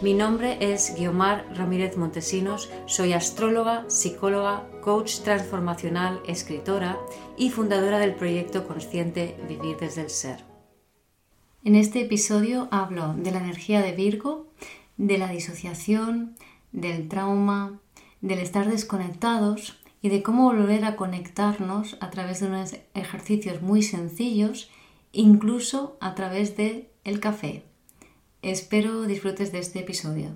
Mi nombre es Guiomar Ramírez Montesinos, soy astróloga, psicóloga, coach transformacional, escritora y fundadora del proyecto consciente Vivir desde el Ser. En este episodio hablo de la energía de Virgo, de la disociación, del trauma, del estar desconectados y de cómo volver a conectarnos a través de unos ejercicios muy sencillos, incluso a través de el café. Espero disfrutes de este episodio.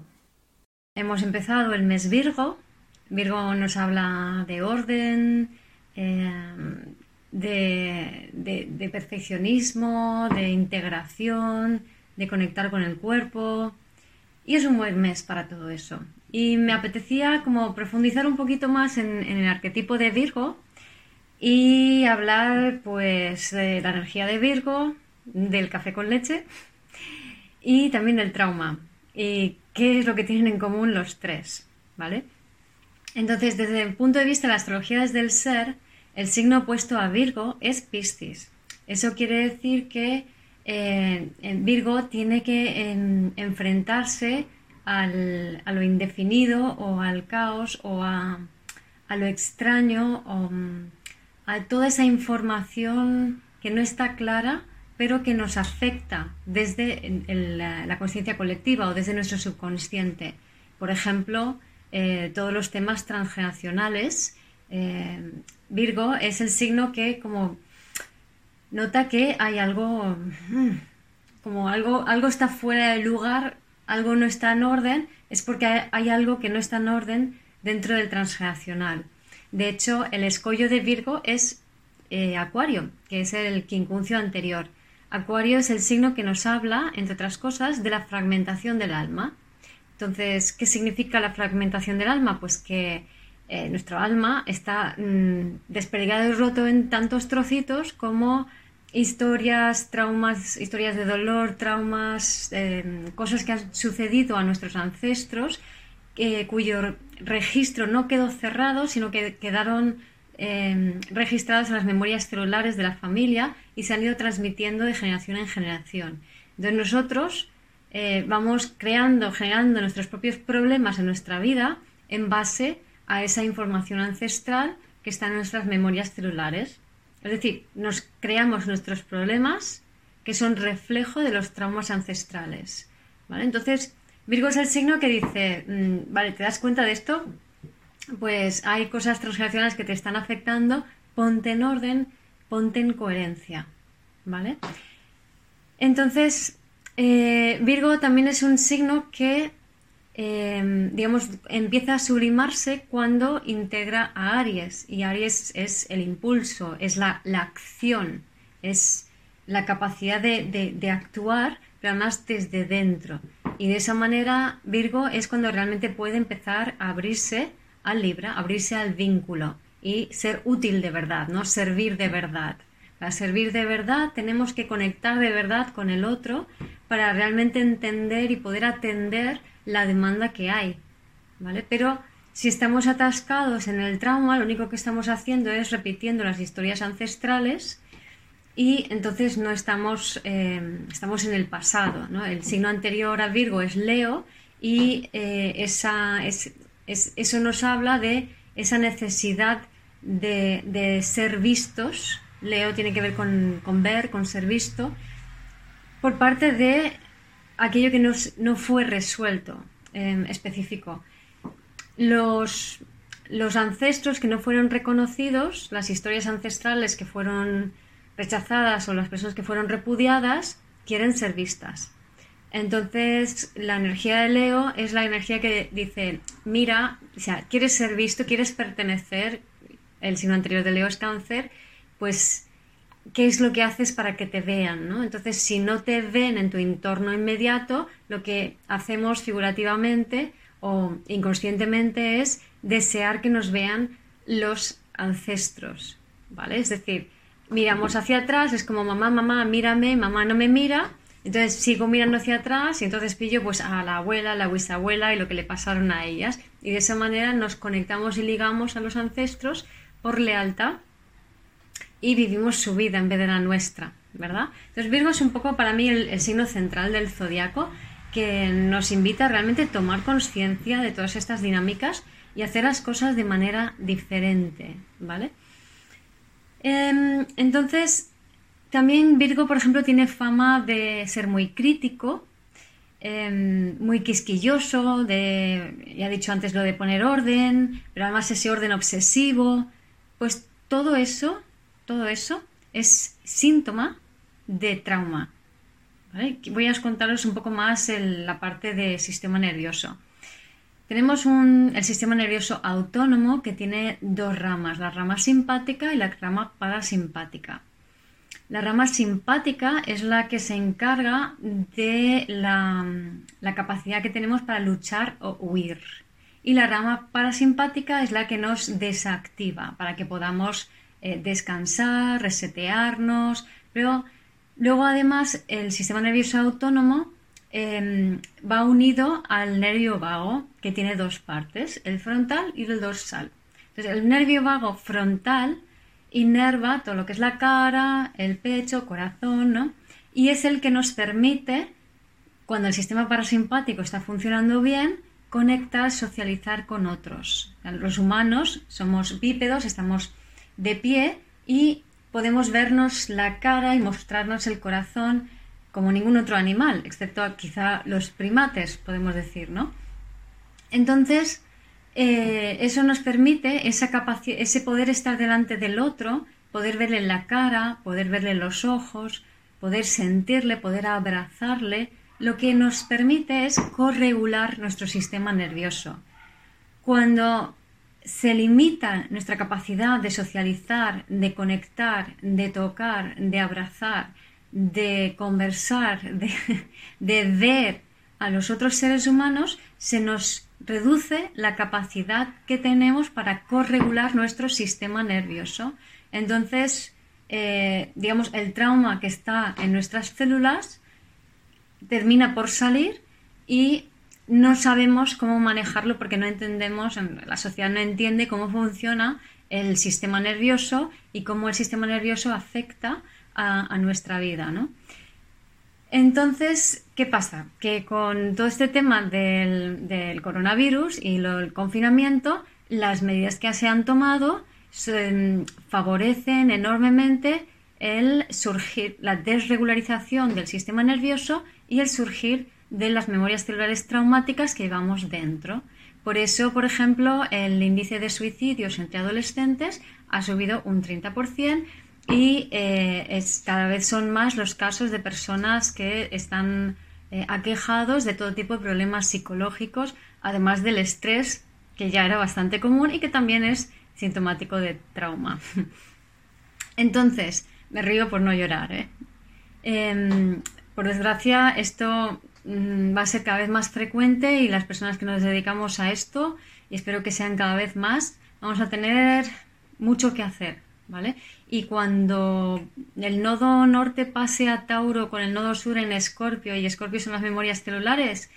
Hemos empezado el mes Virgo. Virgo nos habla de orden, eh, de, perfeccionismo, de integración, de conectar con el cuerpo. Y es un buen mes para todo eso. Y me apetecía como profundizar un poquito más en, en el arquetipo de Virgo y hablar pues de la energía de Virgo, del café con leche y también del trauma. ¿Y qué es lo que tienen en común los tres? ¿Vale? Entonces, desde el punto de vista de la astrología desde el ser, el signo opuesto a Virgo es Piscis. Eso quiere decir que eh, Virgo tiene que enfrentarse a lo indefinido o al caos o a, a lo extraño o mm, a toda esa información que no está clara pero que nos afecta desde la, conciencia colectiva o desde nuestro subconsciente. Por ejemplo, eh, todos los temas transgeneracionales. Eh, Virgo es el signo que como nota que hay algo, mm, como algo, algo está fuera de lugar, algo no está en orden, es porque hay, algo que no está en orden dentro del transgeneracional. De hecho, el escollo de Virgo es eh, Acuario, que es el quincuncio anterior. Acuario es el signo que nos habla, entre otras cosas, de la fragmentación del alma. Entonces, ¿qué significa la fragmentación del alma? Pues que eh, nuestro alma está mm, desperdigado y roto en tantos trocitos como historias, traumas, historias de dolor, traumas, em, cosas que han sucedido a nuestros ancestros, eh, cuyo registro no quedó cerrado, sino que quedaron Em, registrados en las memorias celulares de la familia y se han ido transmitiendo de generación en generación. Entonces nosotros eh, vamos creando, generando nuestros propios problemas en nuestra vida en base a esa información ancestral que está en nuestras memorias celulares. Es decir, nos creamos nuestros problemas que son reflejo de los traumas ancestrales. Entonces, Virgo es el signo que dice, mm, vale, ¿te das cuenta de esto? Pues hay cosas transgeneracionales que te están afectando, ponte en orden, ponte en coherencia, ¿vale? Entonces, eh, Virgo también es un signo que, em, digamos, empieza a sublimarse cuando integra a Aries, y Aries es el impulso, es la, acción, es la capacidad de, de actuar, pero además desde dentro. Y de esa manera, Virgo es cuando realmente puede empezar a abrirse al Libra, abrirse al vínculo y ser útil de verdad, ¿no? Servir de verdad. Para servir de verdad tenemos que conectar de verdad con el otro para realmente entender y poder atender la demanda que hay, ¿vale? Pero si estamos atascados en el trauma, lo único que estamos haciendo es repitiendo las historias ancestrales y entonces no estamos, eh, estamos en el pasado, ¿no? El signo anterior a Virgo es Leo y eh, esa, es, eso nos habla de esa necesidad de, ser vistos. Leo tiene que ver con, ver, con ser visto, por parte de aquello que no fue resuelto en específico. Los, los ancestros que no fueron reconocidos, las historias ancestrales que fueron rechazadas o las personas que fueron repudiadas, quieren ser vistas. Entonces, la energía de Leo es la energía que dice, mira, o sea, quieres ser visto, quieres pertenecer, el signo anterior de Leo es cáncer, pues, ¿qué es lo que haces para que te vean? ¿no? Entonces, si no te ven en tu entorno inmediato, lo que hacemos figurativamente o inconscientemente es desear que nos vean los ancestros, ¿vale? Es decir, miramos hacia atrás, es como mamá, mamá, mírame, mamá no me mira, entonces sigo mirando hacia atrás y entonces pillo pues a la abuela, la bisabuela y lo que le pasaron a ellas. Y de esa manera nos conectamos y ligamos a los ancestros por lealtad y vivimos su vida en vez de la nuestra, ¿verdad? Entonces Virgo es un poco para mí el, signo central del zodiaco que nos invita a realmente tomar conciencia de todas estas dinámicas y hacer las cosas de manera diferente, ¿vale? Em, entonces, también Virgo, por ejemplo, tiene fama de ser muy crítico, em, muy quisquilloso, de, ya he dicho antes lo de poner orden, pero además ese orden obsesivo, pues todo eso, todo eso es síntoma de trauma. Voy a contaros un poco más la parte del sistema nervioso. Tenemos el sistema nervioso autónomo que tiene dos ramas, la rama simpática y la rama parasimpática. La rama simpática es la que se encarga de la, capacidad que tenemos para luchar o huir. Y la rama parasimpática es la que nos desactiva para que podamos eh, descansar, resetearnos. Pero luego además el sistema nervioso autónomo em, va unido al nervio vago que tiene dos partes, el frontal y el dorsal. Entonces el nervio vago frontal inerva todo lo que es la cara, el pecho, corazón, ¿no? Y es el que nos permite, cuando el sistema parasimpático está funcionando bien, conectar, socializar con otros. Los humanos somos bípedos, estamos de pie y podemos vernos la cara y mostrarnos el corazón como ningún otro animal, excepto quizá los primates, podemos decir, ¿no? Entonces, eh, eso nos permite esa ese poder estar delante del otro, poder verle la cara, poder verle los ojos, poder sentirle, poder abrazarle, lo que nos permite es corregular nuestro sistema nervioso. Cuando se limita nuestra capacidad de socializar, de conectar, de tocar, de abrazar, de conversar, de, de ver a los otros seres humanos, se nos reduce la capacidad que tenemos para corregular nuestro sistema nervioso. Entonces, eh, digamos, el trauma que está en nuestras células termina por salir y no sabemos cómo manejarlo porque no entendemos, la sociedad no entiende cómo funciona el sistema nervioso y cómo el sistema nervioso afecta a, a nuestra vida, ¿no? Entonces, ¿qué pasa? Que con todo este tema del, coronavirus y el confinamiento, las medidas que se han tomado favorecen enormemente el surgir, la desregularización del sistema nervioso y el surgir de las memorias celulares traumáticas que llevamos dentro. Por eso, por ejemplo, el índice de suicidios entre adolescentes ha subido un 30%, y eh, cada vez son más los casos de personas que están eh, aquejados de todo tipo de problemas psicológicos, además del estrés, que ya era bastante común y que también es sintomático de trauma. Entonces, me río por no llorar. ¿eh? Em, por desgracia, esto mm, va a ser cada vez más frecuente y las personas que nos dedicamos a esto, y espero que sean cada vez más, vamos a tener mucho que hacer y cuando el nodo norte pase a Tauro con el nodo sur en Escorpio y Escorpio son las memorias celulares,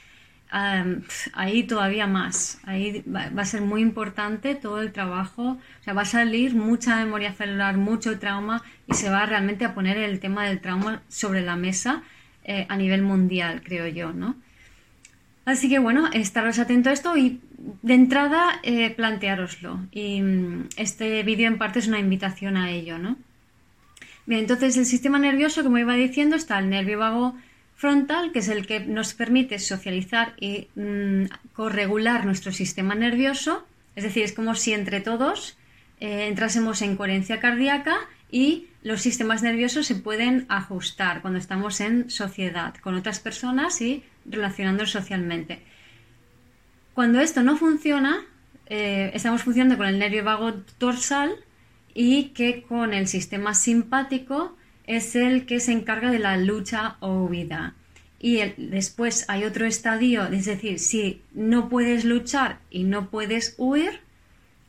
ahí todavía más. Ahí va, a ser muy importante todo el trabajo. O sea, va a salir mucha memoria celular, mucho trauma y se va realmente a poner el tema del trauma sobre la mesa eh, a nivel mundial, creo yo, ¿no? Así que bueno, estaros atentos a esto y de entrada eh, planteároslo. Y mm, este vídeo en parte es una invitación a ello, ¿no? Bien, entonces el sistema nervioso, como iba diciendo, está el nervio vago frontal, que es el que nos permite socializar y mm, corregular nuestro sistema nervioso. Es decir, es como si entre todos eh, entrásemos en coherencia cardíaca y los sistemas nerviosos se pueden ajustar cuando estamos en sociedad con otras personas y relacionándonos socialmente. Cuando esto no funciona, eh, estamos funcionando con el nervio vago dorsal y que con el sistema simpático es el que se encarga de la lucha o huida. Y después hay otro estadio, es decir, si no puedes luchar y no puedes huir,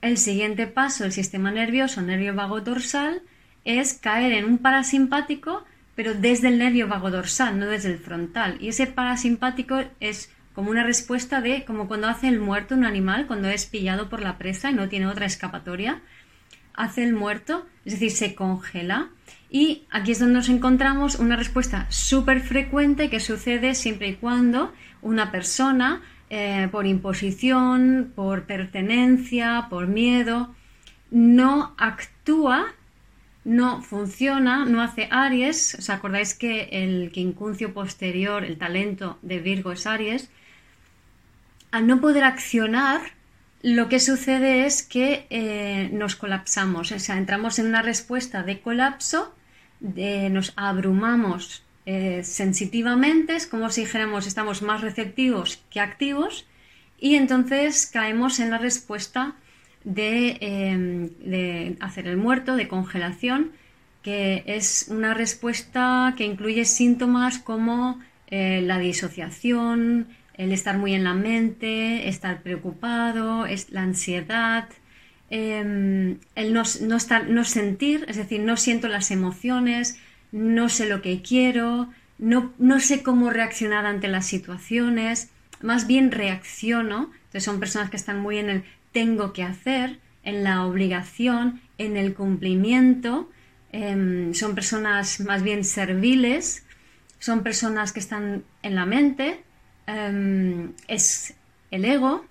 el siguiente paso del sistema nervioso, nervio vago dorsal, es caer en un parasimpático, pero desde el nervio vago dorsal, no desde el frontal. Y ese parasimpático es como una respuesta de como cuando hace el muerto un animal, cuando es pillado por la presa y no tiene otra escapatoria, hace el muerto, es decir, se congela. Y aquí es donde nos encontramos una respuesta súper frecuente que sucede siempre y cuando una persona, eh, por imposición, por pertenencia, por miedo, no actúa, no funciona, no hace Aries. ¿Os acordáis que el quincuncio posterior, el talento de Virgo es Aries? Al no poder accionar, lo que sucede es que eh, nos colapsamos, o sea, entramos en una respuesta de colapso, nos abrumamos eh, sensitivamente, es como si dijéramos estamos más receptivos que activos y entonces caemos en la respuesta de, em, hacer el muerto, de congelación, que es una respuesta que incluye síntomas como eh, la disociación, el estar muy en la mente, estar preocupado, es la ansiedad, em, el no, estar, no sentir, es decir, no siento las emociones, no sé lo que quiero, no, no sé cómo reaccionar ante las situaciones, más bien reacciono. Entonces son personas que están muy en el tengo que hacer, en la obligación, en el cumplimiento. Em, son personas más bien serviles, son personas que están en la mente, Em, es el ego.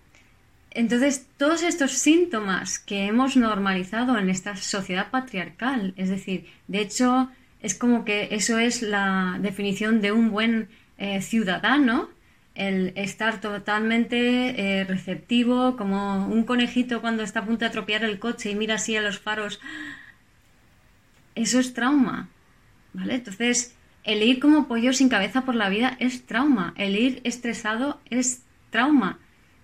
Entonces, todos estos síntomas que hemos normalizado en esta sociedad patriarcal, es decir, de hecho, es como que eso es la definición de un buen eh, ciudadano, el estar totalmente eh, receptivo, como un conejito cuando está a punto de atropellar el coche y mira así a los faros. Eso es trauma, ¿vale? Entonces, el ir como pollo sin cabeza por la vida es trauma. El ir estresado es trauma.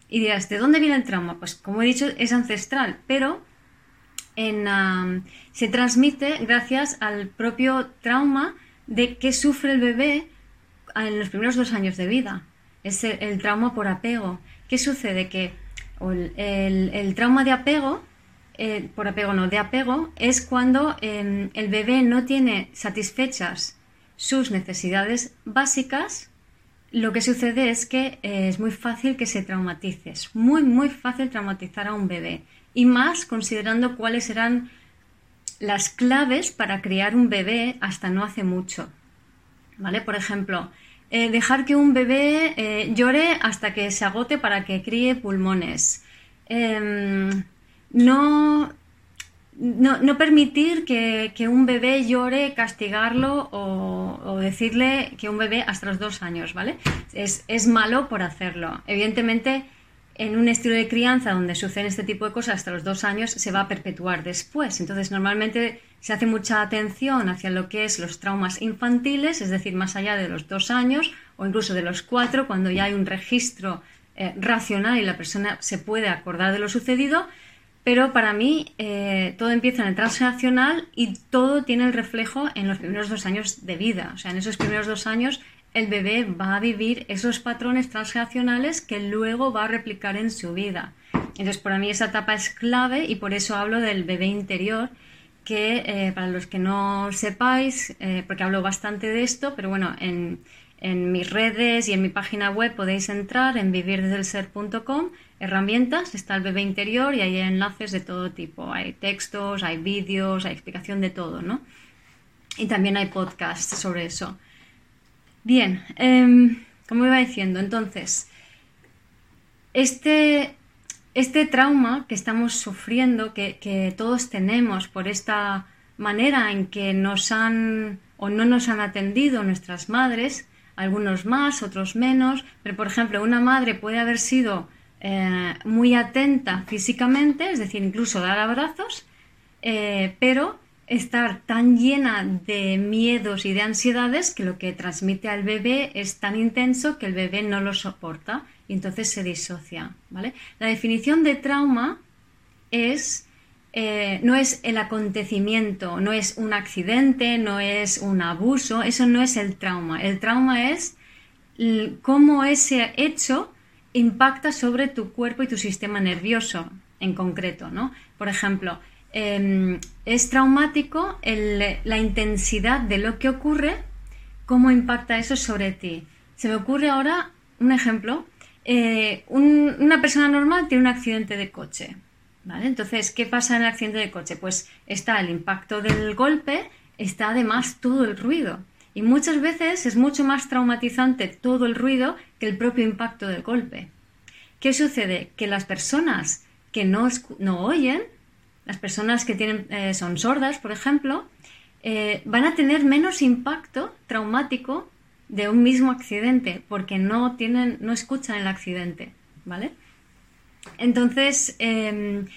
Y dirás, ¿de dónde viene el trauma? Pues como he dicho, es ancestral, pero se transmite gracias al propio trauma de que sufre el bebé en los primeros dos años de vida. Es el, trauma por apego. ¿Qué sucede? Que el, trauma de apego, por apego no, de apego, es cuando em, el bebé no tiene satisfechas sus necesidades básicas, lo que sucede es que eh, es muy fácil que se traumatice, es muy, muy fácil traumatizar a un bebé. Y más considerando cuáles eran las claves para criar un bebé hasta no hace mucho. ¿Vale? Por ejemplo, eh, dejar que un bebé eh, llore hasta que se agote para que críe pulmones. Em, no no, permitir que, un bebé llore, castigarlo o, decirle que un bebé hasta los dos años, ¿vale? Es, es, malo por hacerlo. Evidentemente, en un estilo de crianza donde suceden este tipo de cosas hasta los dos años, se va a perpetuar después. Entonces, normalmente se hace mucha atención hacia lo que es los traumas infantiles, es decir, más allá de los dos años o incluso de los cuatro, cuando ya hay un registro eh, racional y la persona se puede acordar de lo sucedido pero para mí eh, todo empieza en el transgeneracional y todo tiene el reflejo en los primeros dos años de vida. O sea, en esos primeros dos años el bebé va a vivir esos patrones transgeneracionales que luego va a replicar en su vida. Entonces, para mí esa etapa es clave y por eso hablo del bebé interior, que eh, para los que no sepáis, eh, porque hablo bastante de esto, pero bueno, en, en mis redes y en mi página web podéis entrar en vivirdesdelser.com herramientas, está el bebé interior y hay enlaces de todo tipo. Hay textos, hay vídeos, hay explicación de todo, ¿no? Y también hay podcasts sobre eso. Bien, em, como iba diciendo, entonces, este, este trauma que estamos sufriendo, que, que todos tenemos por esta manera en que nos han o no nos han atendido nuestras madres, algunos más, otros menos, pero por ejemplo, una madre puede haber sido eh, muy atenta físicamente, es decir, incluso dar abrazos, eh, pero estar tan llena de miedos y de ansiedades que lo que transmite al bebé es tan intenso que el bebé no lo soporta y entonces se disocia. ¿vale? La definición de trauma es, eh, no es el acontecimiento, no es un accidente, no es un abuso, eso no es el trauma. El trauma es cómo ese hecho impacta sobre tu cuerpo y tu sistema nervioso en concreto, ¿no? Por ejemplo, em, es traumático la intensidad de lo que ocurre, cómo impacta eso sobre ti. Se me ocurre ahora un ejemplo. Eh, una persona normal tiene un accidente de coche. ¿vale? Entonces, ¿qué pasa en el accidente de coche? Pues está el impacto del golpe, está además todo el ruido. Y muchas veces es mucho más traumatizante todo el ruido que el propio impacto del golpe. ¿Qué sucede? Que las personas que no, no oyen, las personas que tienen, eh, son sordas, por ejemplo, eh, van a tener menos impacto traumático de un mismo accidente porque no tienen, no escuchan el accidente, ¿vale? Entonces, em,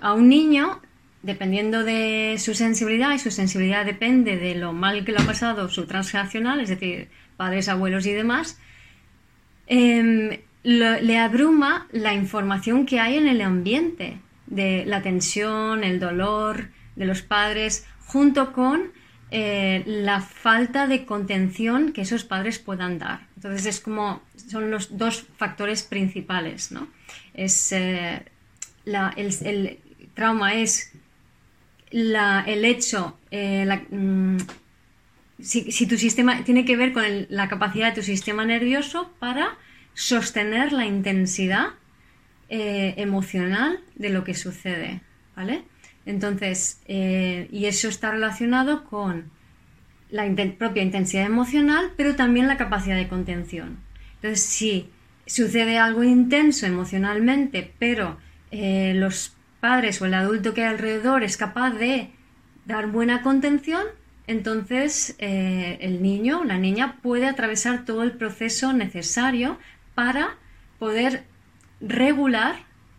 a un niño, dependiendo de su sensibilidad, y su sensibilidad depende de lo mal que le ha pasado su transgeneracional, es decir, padres, abuelos y demás, em, le abruma la información que hay en el ambiente, de la tensión, el dolor de los padres, junto con eh, la falta de contención que esos padres puedan dar. Entonces es como son los dos factores principales, ¿no? Es eh, el, trauma es el hecho, eh, mm, si, tu sistema tiene que ver con la capacidad de tu sistema nervioso para sostener la intensidad emocional de lo que sucede, ¿vale? Entonces, eh, y eso está relacionado con la propia intensidad emocional, pero también la capacidad de contención. Entonces, si sucede algo intenso emocionalmente, pero eh, los padres o el adulto que hay alrededor es capaz de dar buena contención, entonces eh, el niño o la niña puede atravesar todo el proceso necesario para poder regular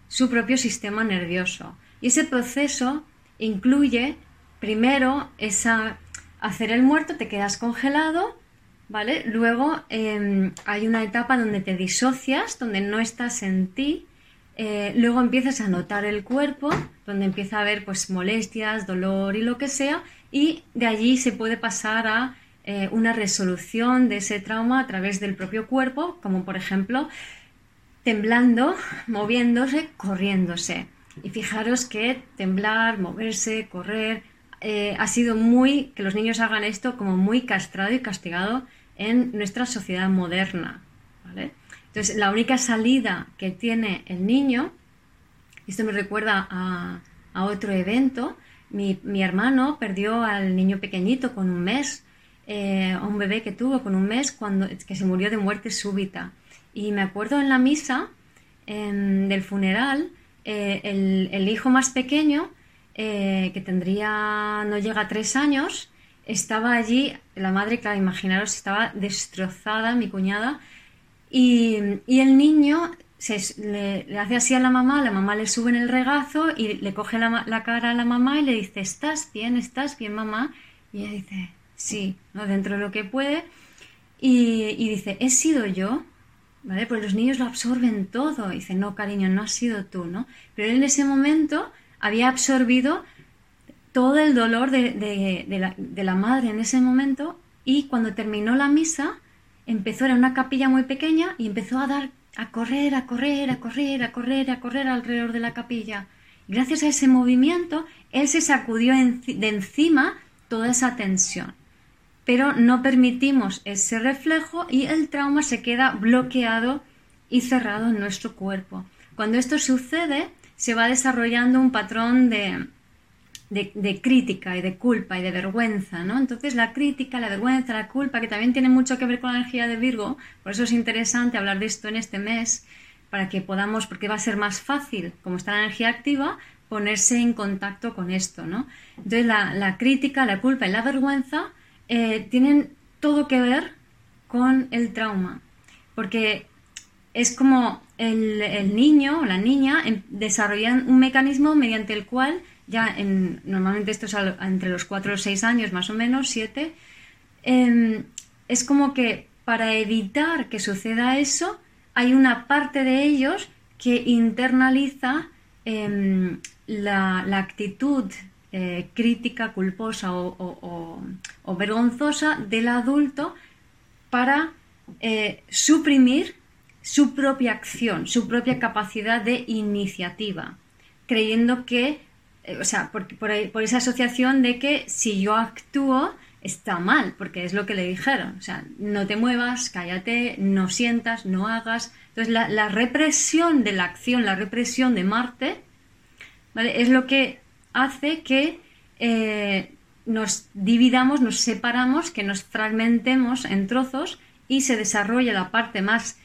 su propio sistema nervioso. Y ese proceso incluye primero esa hacer el muerto, te quedas congelado, ¿vale? Luego em, hay una etapa donde te disocias, donde no estás en ti. Eh, luego empiezas a notar el cuerpo, donde empieza a haber pues molestias, dolor y lo que sea, y de allí se puede pasar a eh, una resolución de ese trauma a través del propio cuerpo, como por ejemplo temblando, moviéndose, corriéndose. Y fijaros que temblar, moverse, correr, eh, ha sido muy, que los niños hagan esto como muy castrado y castigado en nuestra sociedad moderna. Entonces, la única salida que tiene el niño, esto me recuerda a, otro evento, mi, hermano perdió al niño pequeñito con un mes, eh, a un bebé que tuvo con un mes, cuando, que se murió de muerte súbita. Y me acuerdo en la misa del funeral, eh, el, hijo más pequeño, eh, que tendría, no llega a tres años, estaba allí, la madre, claro, imaginaros, estaba destrozada, mi cuñada, y, el niño se, le, hace así a la mamá, la mamá le sube en el regazo y le coge la, cara a la mamá y le dice, ¿estás bien? ¿Estás bien, mamá? Y ella dice, sí, ¿no? dentro de lo que puede. Y, y dice, ¿he sido yo? ¿Vale? Pues los niños lo absorben todo. Y dicen, no, cariño, no has sido tú, ¿no? Pero él en ese momento había absorbido todo el dolor de, la, madre en ese momento y cuando terminó la misa empezó, era una capilla muy pequeña y empezó a dar, a correr, a correr, a correr, a correr, a correr alrededor de la capilla. Gracias a ese movimiento, él se sacudió de encima toda esa tensión pero no permitimos ese reflejo y el trauma se queda bloqueado y cerrado en nuestro cuerpo. Cuando esto sucede, se va desarrollando un patrón de, de, crítica y de culpa y de vergüenza, ¿no? Entonces la crítica, la vergüenza, la culpa, que también tiene mucho que ver con la energía de Virgo, por eso es interesante hablar de esto en este mes, para que podamos, porque va a ser más fácil, como está la energía activa, ponerse en contacto con esto, ¿no? Entonces la, la crítica, la culpa y la vergüenza eh, tienen todo que ver con el trauma, porque es como el, niño o la niña desarrollan un mecanismo mediante el cual ya en, normalmente esto es entre los 4 o 6 años más o menos, 7, em, es como que para evitar que suceda eso, hay una parte de ellos que internaliza em, la, la, actitud eh, crítica, culposa o, vergonzosa del adulto para eh, suprimir su propia acción, su propia capacidad de iniciativa, creyendo que, eh, o sea, por, esa asociación de que si yo actúo está mal, porque es lo que le dijeron, o sea, no te muevas, cállate, no sientas, no hagas. Entonces, la, represión de la acción, la represión de Marte, ¿vale? es lo que hace que eh, nos dividamos, nos separamos, que nos fragmentemos en trozos y se desarrolla la parte más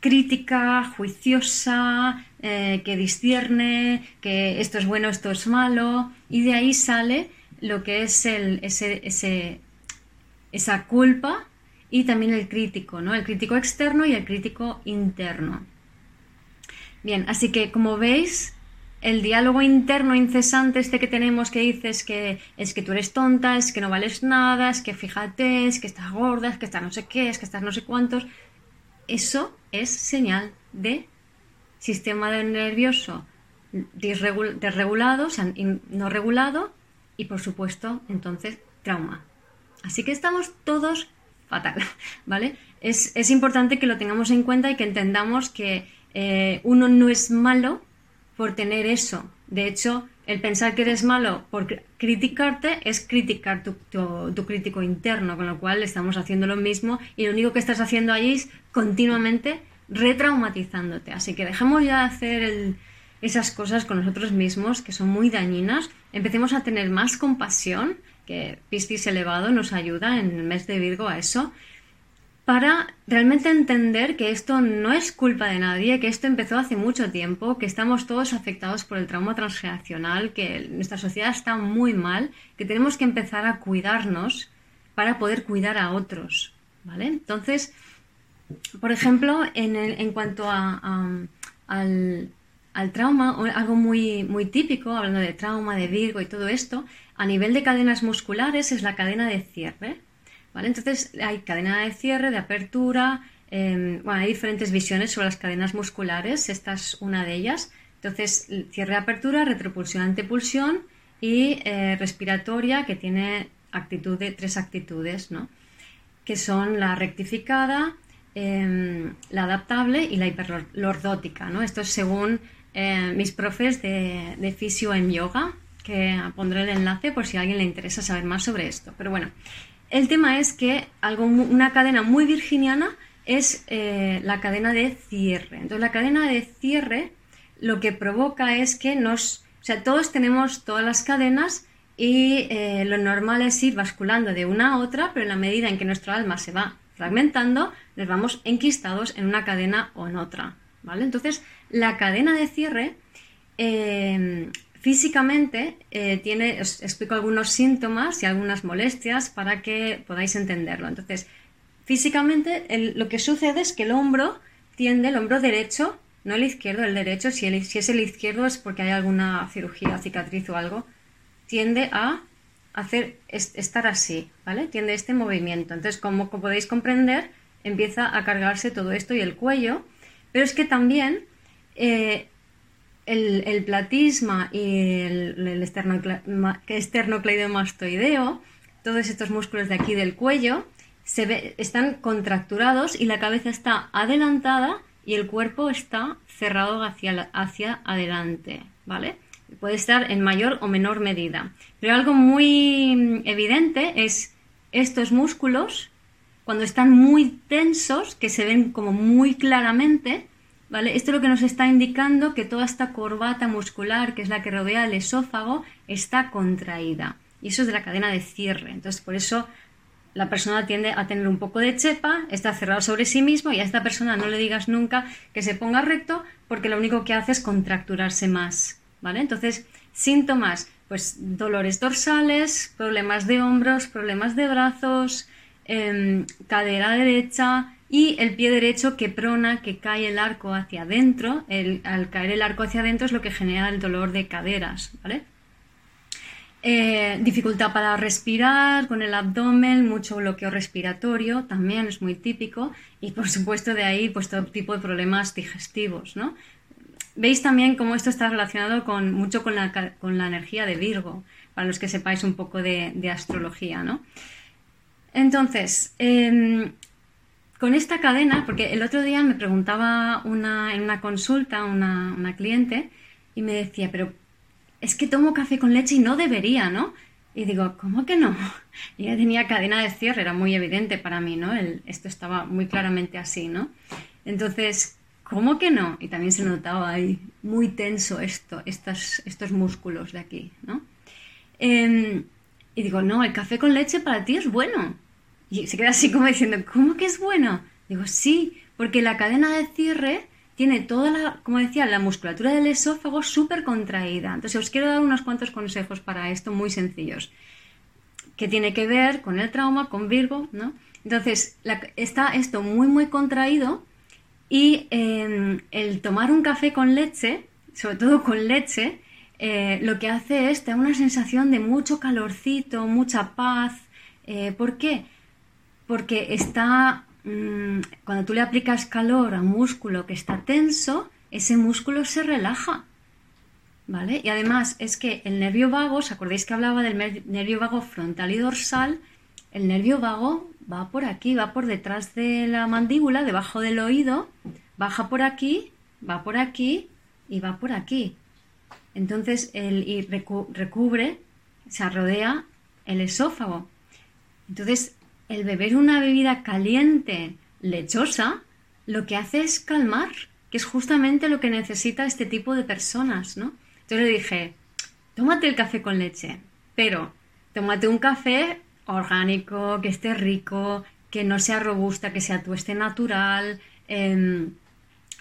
crítica, juiciosa, eh, que discierne, que esto es bueno, esto es malo, y de ahí sale lo que es ese, esa culpa y también el crítico, ¿no? El crítico externo y el crítico interno. Bien, así que como veis, el diálogo interno incesante este que tenemos que dices que es que tú eres tonta, es que no vales nada, es que fíjate, es que estás gorda, es que estás no sé qué, es que estás no sé cuántos, eso es señal de sistema nervioso desregulado, no regulado y por supuesto entonces trauma. Así que estamos todos fatal, ¿vale? Es, importante que lo tengamos en cuenta y que entendamos que eh, uno no es malo por tener eso. De hecho, el pensar que eres malo por criticarte es criticar tu, crítico interno, con lo cual estamos haciendo lo mismo y lo único que estás haciendo allí es continuamente retraumatizándote. Así que dejemos ya de hacer esas cosas con nosotros mismos que son muy dañinas. Empecemos a tener más compasión, que Piscis elevado nos ayuda en el mes de Virgo a eso para realmente entender que esto no es culpa de nadie, que esto empezó hace mucho tiempo, que estamos todos afectados por el trauma transgeneracional, que nuestra sociedad está muy mal, que tenemos que empezar a cuidarnos para poder cuidar a otros, ¿vale? Entonces, por ejemplo, en, cuanto al, al, trauma, algo muy, muy típico, hablando de trauma, de Virgo y todo esto, a nivel de cadenas musculares es la cadena de cierre, entonces hay cadena de cierre, de apertura, em, bueno, hay diferentes visiones sobre las cadenas musculares, esta es una de ellas. Entonces, cierre, apertura, retropulsión, antepulsión y eh, respiratoria que tiene actitud tres actitudes, ¿no? que son la rectificada, em, la adaptable y la hiperlordótica. Esto es según eh, mis profes de, de fisio en yoga, que pondré el enlace por si a alguien le interesa saber más sobre esto. Pero bueno, el tema es que algo, una cadena muy virginiana es eh, la cadena de cierre. Entonces, la cadena de cierre lo que provoca es que nos. O sea, todos tenemos todas las cadenas y eh, lo normal es ir basculando de una a otra, pero en la medida en que nuestro alma se va fragmentando, nos vamos enquistados en una cadena o en otra. ¿Vale? Entonces, la cadena de cierre eh, Físicamente eh, tiene, os explico algunos síntomas y algunas molestias para que podáis entenderlo. Entonces, físicamente lo que sucede es que el hombro tiende, el hombro derecho, no el izquierdo, el derecho, si, es el izquierdo es porque hay alguna cirugía, cicatriz o algo, tiende a hacer estar así, ¿vale? Tiende este movimiento. Entonces, como, podéis comprender, empieza a cargarse todo esto y el cuello, pero es que también eh, el, platisma y el, el esternocleidomastoideo, todos estos músculos de aquí del cuello, se están contracturados y la cabeza está adelantada y el cuerpo está cerrado hacia, hacia adelante, ¿vale? Puede estar en mayor o menor medida. Pero algo muy evidente es estos músculos, cuando están muy tensos, que se ven como muy claramente, ¿Vale? Esto es lo que nos está indicando que toda esta corbata muscular, que es la que rodea el esófago, está contraída. Y eso es de la cadena de cierre. Entonces, por eso la persona tiende a tener un poco de chepa, está cerrado sobre sí mismo y a esta persona no le digas nunca que se ponga recto porque lo único que hace es contracturarse más. ¿Vale? Entonces, síntomas, pues dolores dorsales, problemas de hombros, problemas de brazos, em, cadera derecha, y el pie derecho que prona, que cae el arco hacia adentro. al caer el arco hacia adentro es lo que genera el dolor de caderas, ¿vale? Eh, dificultad para respirar con el abdomen, mucho bloqueo respiratorio, también es muy típico, y por supuesto de ahí pues todo tipo de problemas digestivos, ¿no? Veis también cómo esto está relacionado con, mucho con la, con la energía de Virgo, para los que sepáis un poco de, astrología, ¿no? Entonces, em, con esta cadena, porque el otro día me preguntaba una, en una consulta una, una cliente y me decía, pero es que tomo café con leche y no debería, ¿no? Y digo, ¿cómo que no? Y ya tenía cadena de cierre, era muy evidente para mí, ¿no? esto estaba muy claramente así, ¿no? Entonces, ¿cómo que no? Y también se notaba ahí muy tenso esto, estos, estos músculos de aquí, ¿no? Em, y digo, no, el café con leche para ti es bueno. Y se queda así como diciendo, ¿cómo que es bueno? Digo, sí, porque la cadena de cierre tiene toda la, como decía, la musculatura del esófago súper contraída. Entonces os quiero dar unos cuantos consejos para esto muy sencillos, que tiene que ver con el trauma, con Virgo, ¿no? Entonces está esto muy, muy contraído y em, el tomar un café con leche, sobre todo con leche, eh, lo que hace es tener una sensación de mucho calorcito, mucha paz. Eh, ¿Por qué? Porque está Mm, cuando tú le aplicas calor a un músculo que está tenso, ese músculo se relaja. ¿Vale? Y además es que el nervio vago, ¿os acordáis que hablaba del nervio vago frontal y dorsal? El nervio vago va por aquí, va por detrás de la mandíbula, debajo del oído, baja por aquí, va por aquí y va por aquí. Entonces, el, y recubre, se rodea el esófago. Entonces, el beber una bebida caliente, lechosa, lo que hace es calmar, que es justamente lo que necesita este tipo de personas, ¿no? Entonces le dije, tómate el café con leche, pero tómate un café orgánico, que esté rico, que no sea robusta, que sea tueste natural, eh,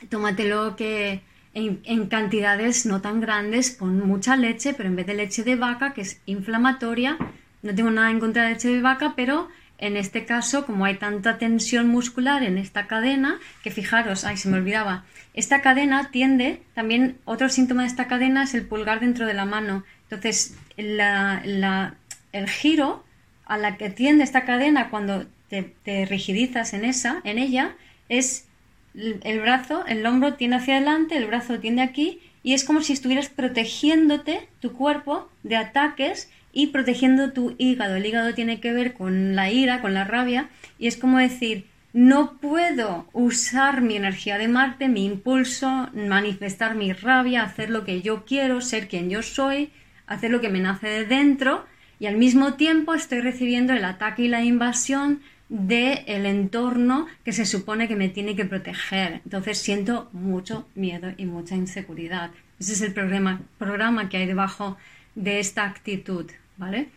tómatelo que en, en, cantidades no tan grandes, pon mucha leche, pero en vez de leche de vaca, que es inflamatoria, no tengo nada en contra de leche de vaca, pero en este caso, como hay tanta tensión muscular en esta cadena, que fijaros, ay, se me olvidaba, esta cadena tiende, también otro síntoma de esta cadena es el pulgar dentro de la mano. Entonces, el giro a la que tiende esta cadena cuando te, rigidizas en esa, en ella, es el brazo, el hombro tiende hacia adelante, el brazo tiende aquí, y es como si estuvieras protegiéndote tu cuerpo de ataques y protegiendo tu hígado. El hígado tiene que ver con la ira, con la rabia, y es como decir, no puedo usar mi energía de Marte, mi impulso, manifestar mi rabia, hacer lo que yo quiero, ser quien yo soy, hacer lo que me nace de dentro, y al mismo tiempo estoy recibiendo el ataque y la invasión del el entorno que se supone que me tiene que proteger. Entonces siento mucho miedo y mucha inseguridad. Ese es el programa, programa que hay debajo de esta actitud. ¿Vale?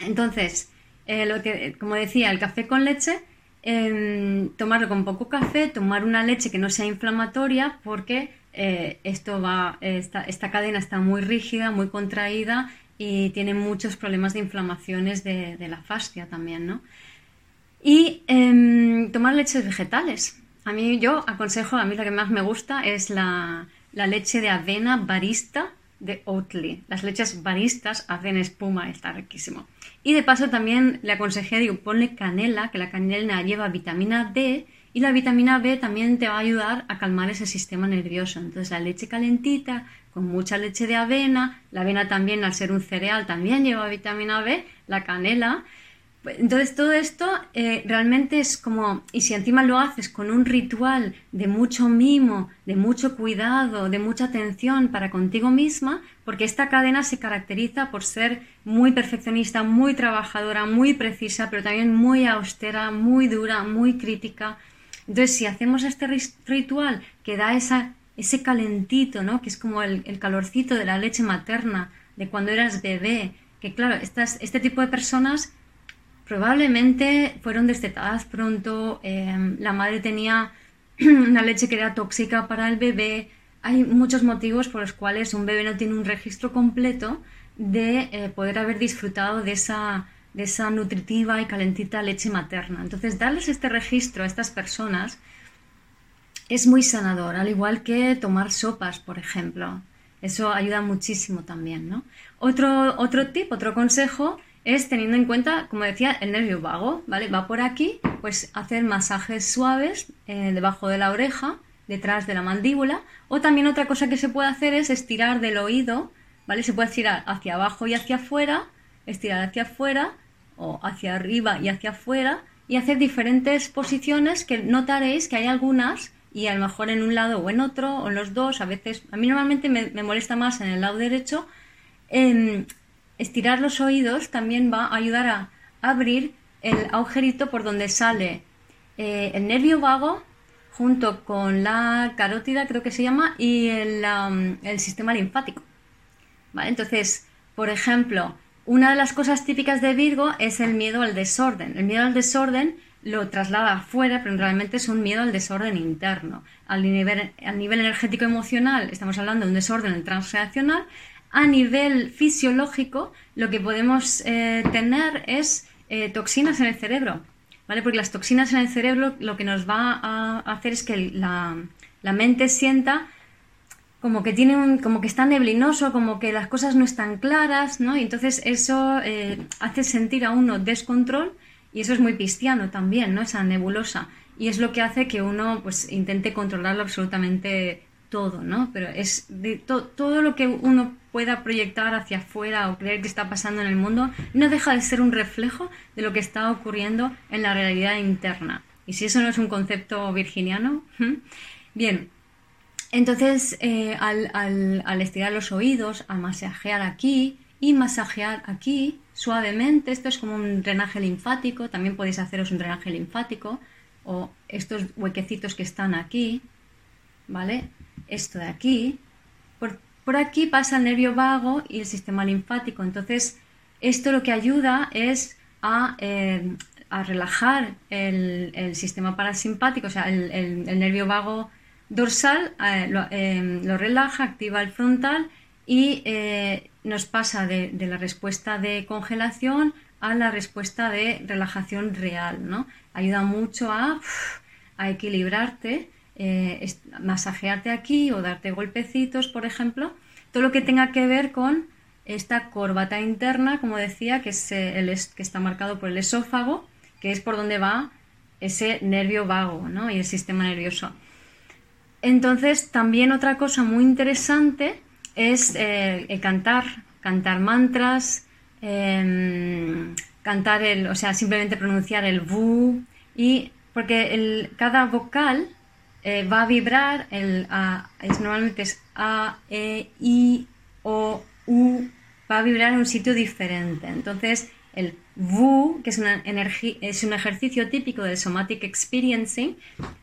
Entonces, eh, lo que, como decía, el café con leche, em, tomarlo con poco café, tomar una leche que no sea inflamatoria, porque eh, esto va, esta, cadena está muy rígida, muy contraída y tiene muchos problemas de inflamaciones de, la fascia también, ¿no? Y em, tomar leches vegetales. A mí yo aconsejo, a mí la que más me gusta es la, la leche de avena barista de Oatly. Las leches baristas hacen espuma, está riquísimo. Y de paso también le aconsejé, digo, ponle canela, que la canela lleva vitamina D y la vitamina B también te va a ayudar a calmar ese sistema nervioso. Entonces la leche calentita con mucha leche de avena, la avena también al ser un cereal también lleva vitamina B, la canela entonces todo esto eh, realmente es como, y si encima lo haces con un ritual de mucho mimo, de mucho cuidado, de mucha atención para contigo misma, porque esta cadena se caracteriza por ser muy perfeccionista, muy trabajadora, muy precisa, pero también muy austera, muy dura, muy crítica. Entonces si hacemos este ritual que da ese calentito, ¿no? que es como el, el calorcito de la leche materna, de cuando eras bebé, que claro, estas, este tipo de personas Probablemente fueron destetadas pronto, em, la madre tenía una leche que era tóxica para el bebé. Hay muchos motivos por los cuales un bebé no tiene un registro completo de eh, poder haber disfrutado de esa, de esa nutritiva y calentita leche materna. Entonces, darles este registro a estas personas es muy sanador, al igual que tomar sopas, por ejemplo. Eso ayuda muchísimo también, ¿no? Otro, otro tip, otro consejo es teniendo en cuenta, como decía, el nervio vago, ¿vale? Va por aquí, pues hacer masajes suaves eh, debajo de la oreja, detrás de la mandíbula, o también otra cosa que se puede hacer es estirar del oído, ¿vale? Se puede estirar hacia abajo y hacia afuera, estirar hacia afuera, o hacia arriba y hacia afuera, y hacer diferentes posiciones que notaréis que hay algunas y a lo mejor en un lado o en otro o en los dos, a veces, a mí normalmente me, molesta más en el lado derecho, estirar los oídos también va a ayudar a abrir el agujerito por donde sale eh, el nervio vago junto con la carótida, creo que se llama, y el, sistema linfático. ¿Vale? Entonces, por ejemplo, una de las cosas típicas de Virgo es el miedo al desorden. El miedo al desorden lo traslada afuera, pero realmente es un miedo al desorden interno. Al nivel, nivel energético emocional estamos hablando de un desorden transreaccional. A nivel fisiológico, lo que podemos eh, tener es eh, toxinas en el cerebro, ¿vale? Porque las toxinas en el cerebro lo que nos va a hacer es que la, la mente sienta como que tiene un, como que está neblinoso, como que las cosas no están claras, ¿no? Y entonces eso eh, hace sentir a uno descontrol y eso es muy cristiano también, ¿no? Esa nebulosa. Y es lo que hace que uno pues intente controlarlo absolutamente todo, ¿no? Pero es de todo lo que uno pueda proyectar hacia afuera o creer que está pasando en el mundo, no deja de ser un reflejo de lo que está ocurriendo en la realidad interna. Y si eso no es un concepto virginiano, bien, entonces, eh, al, estirar los oídos, al masajear aquí y masajear aquí suavemente, esto es como un drenaje linfático, también podéis haceros un drenaje linfático o estos huequecitos que están aquí, ¿vale? Esto de aquí. Por, aquí pasa el nervio vago y el sistema linfático. Entonces, esto lo que ayuda es a, eh, relajar el, sistema parasimpático, o sea, el nervio vago dorsal eh, eh, lo, relaja, activa el frontal y eh, nos pasa de, la respuesta de congelación a la respuesta de relajación real. ¿no? Ayuda mucho a equilibrarte, masajearte aquí o darte golpecitos, por ejemplo. Todo lo que tenga que ver con esta corbata interna, como decía, que, es, el, que está marcado por el esófago, que es por donde va ese nervio vago ¿no? y el sistema nervioso. Entonces, también otra cosa muy interesante es eh, cantar, cantar mantras, em, cantar el, o sea, simplemente pronunciar el vu y porque cada vocal eh, va a vibrar, el es, normalmente es a, e, i, o, u, va a vibrar en un sitio diferente. Entonces, el VU, que es, una es un ejercicio típico del somatic experiencing,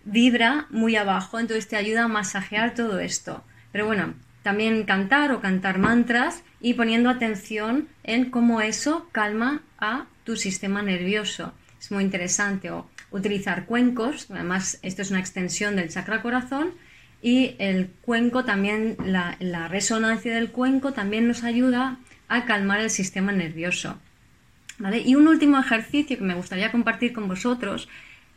vibra muy abajo, entonces te ayuda a masajear todo esto. Pero bueno, también cantar o cantar mantras y poniendo atención en cómo eso calma a tu sistema nervioso. Es muy interesante. O utilizar cuencos, además esto es una extensión del chakra corazón y el cuenco también, la, resonancia del cuenco también nos ayuda a calmar el sistema nervioso. Y un último ejercicio que me gustaría compartir con vosotros,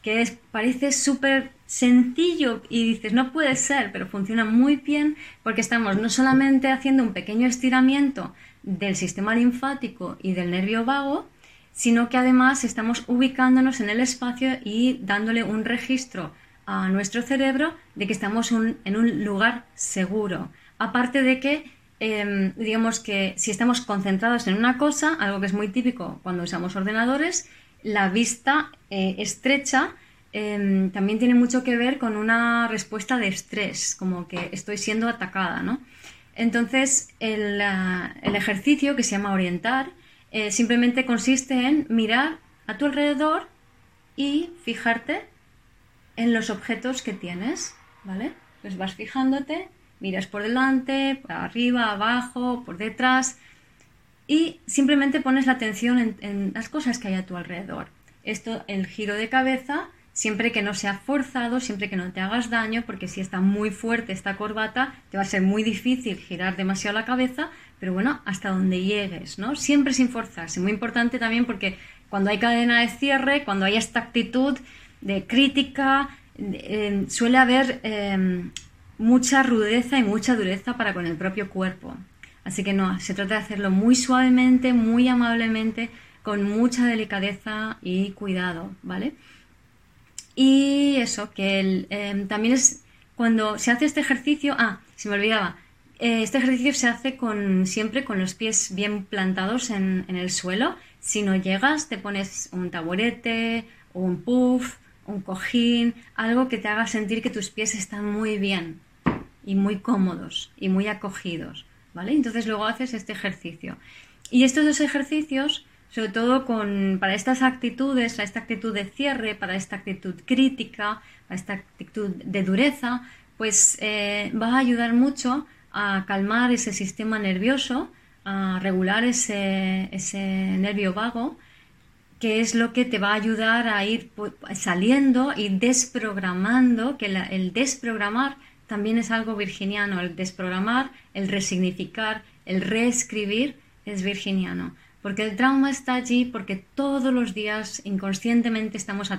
que parece súper sencillo y dices, no puede ser, pero funciona muy bien porque estamos no solamente haciendo un pequeño estiramiento del sistema linfático y del nervio vago, sino que además estamos ubicándonos en el espacio y dándole un registro a nuestro cerebro de que estamos en un lugar seguro. Aparte de que Em, digamos que si estamos concentrados en una cosa, algo que es muy típico cuando usamos ordenadores, la vista eh, estrecha em, también tiene mucho que ver con una respuesta de estrés, como que estoy siendo atacada, ¿no? Entonces, el, ejercicio que se llama orientar eh, simplemente consiste en mirar a tu alrededor y fijarte en los objetos que tienes, ¿vale? Pues vas fijándote Miras por delante, arriba, abajo, por detrás y simplemente pones la atención en, las cosas que hay a tu alrededor. Esto, el giro de cabeza, siempre que no sea forzado, siempre que no te hagas daño, porque si está muy fuerte esta corbata, te va a ser muy difícil girar demasiado la cabeza, pero bueno, hasta donde llegues, ¿no? Siempre sin forzarse. Muy importante también porque cuando hay cadena de cierre, cuando hay esta actitud de crítica, eh, suele haber em, mucha rudeza y mucha dureza para con el propio cuerpo. Así que no, se trata de hacerlo muy suavemente, muy amablemente, con mucha delicadeza y cuidado, ¿vale? Y eso, que em, también es cuando se hace este ejercicio, ah, se me olvidaba, este ejercicio se hace con, siempre con los pies bien plantados en, el suelo. Si no llegas, te pones un taburete un puff, un cojín, algo que te haga sentir que tus pies están muy bien y muy cómodos y muy acogidos, ¿vale? Entonces luego haces este ejercicio. Y estos dos ejercicios, sobre todo con, para estas actitudes, para esta actitud de cierre, para esta actitud crítica, para esta actitud de dureza, pues eh, va a ayudar mucho a calmar ese sistema nervioso, a regular ese, ese nervio vago que es lo que te va a ayudar a ir saliendo y desprogramando, que el desprogramar también es algo virginiano, el desprogramar, el resignificar, el reescribir es virginiano, porque el trauma está allí porque todos los días inconscientemente estamos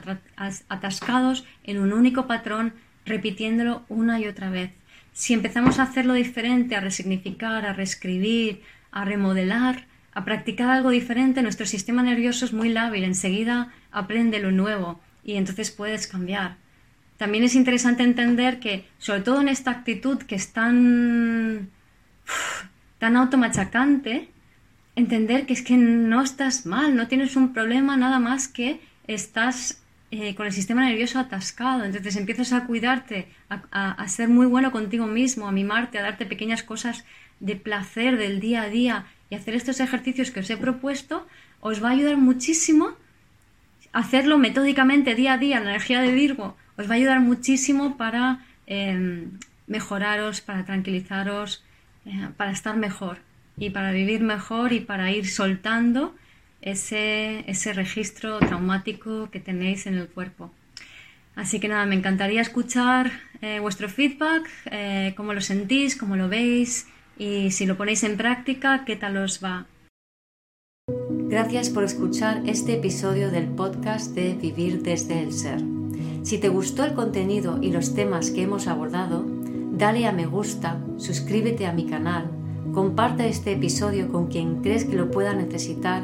atascados en un único patrón, repitiéndolo una y otra vez. Si empezamos a hacerlo diferente, a resignificar, a reescribir, a remodelar, a practicar algo diferente, nuestro sistema nervioso es muy lábil, enseguida aprende lo nuevo y entonces puedes cambiar. También es interesante entender que, sobre todo en esta actitud que es tan, tan automachacante, entender que es que no estás mal, no tienes un problema nada más que estás eh, con el sistema nervioso atascado. Entonces empiezas a cuidarte, a, ser muy bueno contigo mismo, a mimarte, a darte pequeñas cosas de placer del día a día y hacer estos ejercicios que os he propuesto os va a ayudar muchísimo. Hacerlo metódicamente día a día, la energía de Virgo, os va a ayudar muchísimo para em, mejoraros, para tranquilizaros, eh, para estar mejor y para vivir mejor y para ir soltando ese, ese registro traumático que tenéis en el cuerpo. Así que nada, me encantaría escuchar eh, vuestro feedback, eh, cómo lo sentís, cómo lo veis, y si lo ponéis en práctica, ¿qué tal os va? Gracias por escuchar este episodio del podcast de Vivir desde el Ser. Si te gustó el contenido y los temas que hemos abordado, dale a me gusta, suscríbete a mi canal, comparte este episodio con quien crees que lo pueda necesitar